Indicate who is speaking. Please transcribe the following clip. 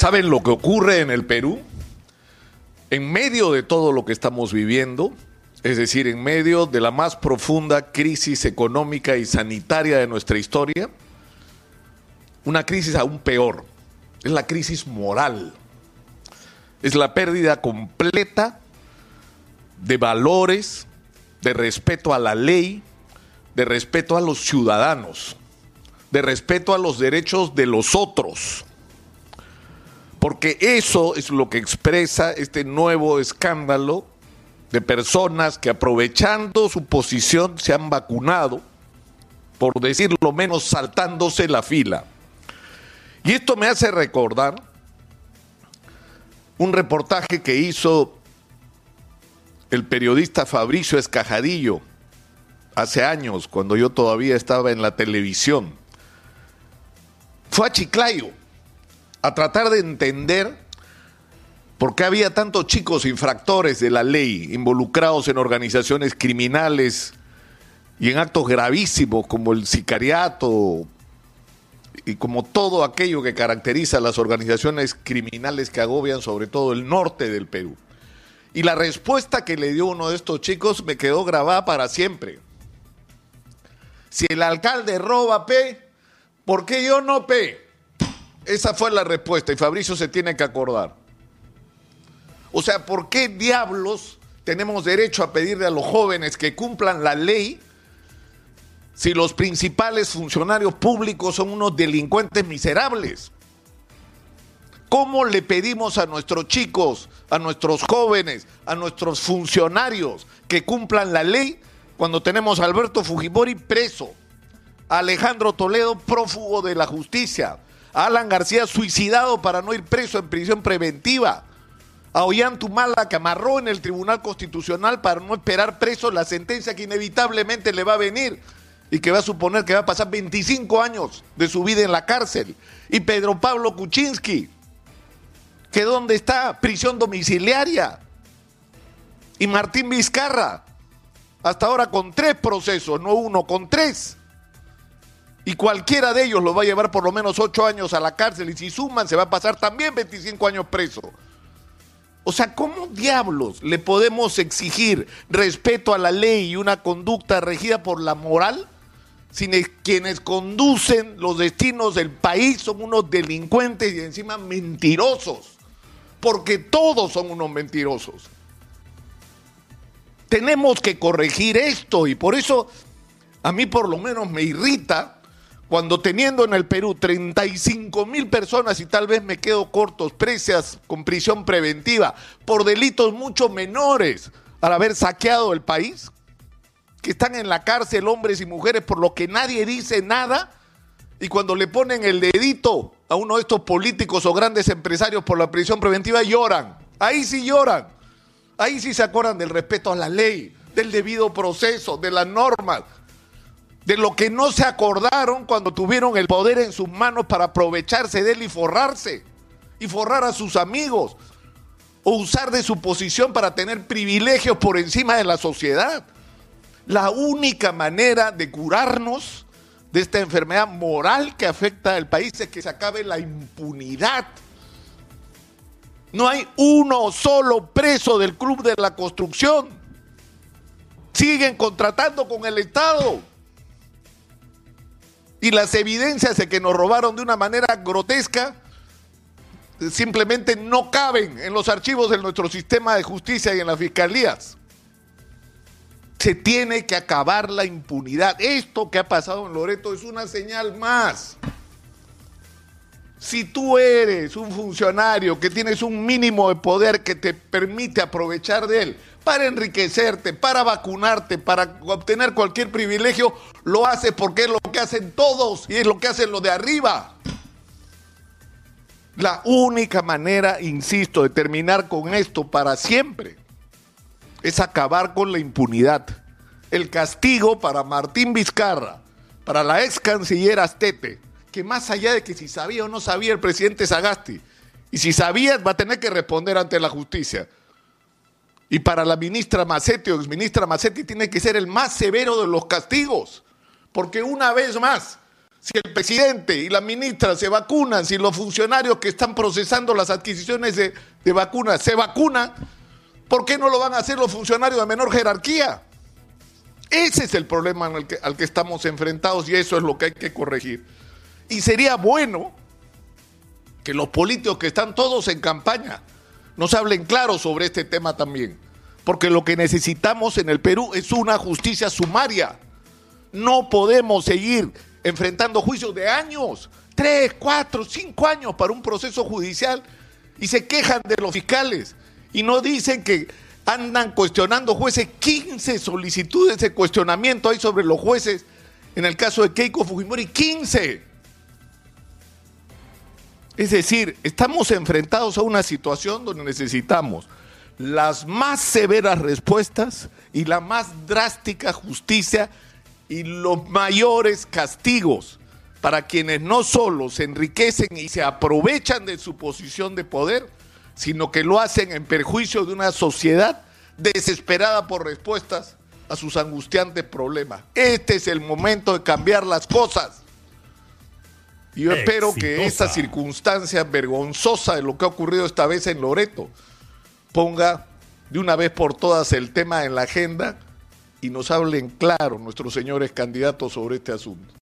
Speaker 1: ¿Saben lo que ocurre en el Perú? En medio de todo lo que estamos viviendo, es decir, en medio de la más profunda crisis económica y sanitaria de nuestra historia, una crisis aún peor, es la crisis moral, es la pérdida completa de valores, de respeto a la ley, de respeto a los ciudadanos, de respeto a los derechos de los otros. Porque eso es lo que expresa este nuevo escándalo de personas que aprovechando su posición se han vacunado, por decirlo menos saltándose la fila. Y esto me hace recordar un reportaje que hizo el periodista Fabricio Escajadillo hace años, cuando yo todavía estaba en la televisión. Fue a Chiclayo a tratar de entender por qué había tantos chicos infractores de la ley involucrados en organizaciones criminales y en actos gravísimos como el sicariato y como todo aquello que caracteriza a las organizaciones criminales que agobian sobre todo el norte del Perú. Y la respuesta que le dio uno de estos chicos me quedó grabada para siempre. Si el alcalde roba P, ¿por qué yo no P? Esa fue la respuesta y Fabricio se tiene que acordar. O sea, ¿por qué diablos tenemos derecho a pedirle a los jóvenes que cumplan la ley si los principales funcionarios públicos son unos delincuentes miserables? ¿Cómo le pedimos a nuestros chicos, a nuestros jóvenes, a nuestros funcionarios que cumplan la ley cuando tenemos a Alberto Fujimori preso, a Alejandro Toledo prófugo de la justicia, Alan García suicidado para no ir preso en prisión preventiva, a Ollantumala que amarró en el Tribunal Constitucional para no esperar preso la sentencia que inevitablemente le va a venir y que va a suponer que va a pasar 25 años de su vida en la cárcel, y Pedro Pablo Kuczynski, que dónde está prisión domiciliaria. Y Martín Vizcarra, hasta ahora con tres procesos, no uno, con tres. Y cualquiera de ellos lo va a llevar por lo menos ocho años a la cárcel y si suman se va a pasar también 25 años preso. O sea, ¿cómo diablos le podemos exigir respeto a la ley y una conducta regida por la moral si quienes conducen los destinos del país son unos delincuentes y encima mentirosos? porque todos son unos mentirosos. Tenemos que corregir esto y por eso a mí por lo menos me irrita cuando teniendo en el Perú 35 mil personas y tal vez me quedo cortos, presas con prisión preventiva por delitos mucho menores al haber saqueado el país, que están en la cárcel hombres y mujeres por lo que nadie dice nada, y cuando le ponen el dedito a uno de estos políticos o grandes empresarios por la prisión preventiva, lloran. Ahí sí lloran. Ahí sí se acuerdan del respeto a la ley, del debido proceso, de las normas, de lo que no se acordaron cuando tuvieron el poder en sus manos para aprovecharse de él y forrarse, y forrar a sus amigos, o usar de su posición para tener privilegios por encima de la sociedad. La única manera de curarnos de esta enfermedad moral que afecta al país es que se acabe la impunidad. No hay uno solo preso del Club de la Construcción. Siguen contratando con el Estado. Y las evidencias de que nos robaron de una manera grotesca simplemente no caben en los archivos de nuestro sistema de justicia y en las fiscalías. Se tiene que acabar la impunidad. Esto que ha pasado en Loreto es una señal más. Si tú eres un funcionario que tienes un mínimo de poder que te permite aprovechar de él para enriquecerte, para vacunarte, para obtener cualquier privilegio, lo haces porque es lo que hacen todos y es lo que hacen los de arriba. La única manera, insisto, de terminar con esto para siempre es acabar con la impunidad. El castigo para Martín Vizcarra, para la ex canciller Astete, que más allá de que si sabía o no sabía el presidente Sagasti, y si sabía va a tener que responder ante la justicia. Y para la ministra Macetti o exministra Macetti tiene que ser el más severo de los castigos, porque una vez más Si el presidente y la ministra se vacunan, si los funcionarios que están procesando las adquisiciones de, de vacunas se vacunan, ¿por qué no lo van a hacer los funcionarios de menor jerarquía? Ese es el problema al que, al que estamos enfrentados y eso es lo que hay que corregir. Y sería bueno que los políticos que están todos en campaña nos hablen claro sobre este tema también. Porque lo que necesitamos en el Perú es una justicia sumaria. No podemos seguir enfrentando juicios de años, tres, cuatro, cinco años para un proceso judicial y se quejan de los fiscales y no dicen que andan cuestionando jueces, 15 solicitudes de cuestionamiento hay sobre los jueces en el caso de Keiko Fujimori, 15. Es decir, estamos enfrentados a una situación donde necesitamos las más severas respuestas y la más drástica justicia y los mayores castigos para quienes no solo se enriquecen y se aprovechan de su posición de poder, sino que lo hacen en perjuicio de una sociedad desesperada por respuestas a sus angustiantes problemas. Este es el momento de cambiar las cosas. Y yo espero que esta circunstancia vergonzosa de lo que ha ocurrido esta vez en Loreto ponga de una vez por todas el tema en la agenda y nos hablen claro nuestros señores candidatos sobre este asunto.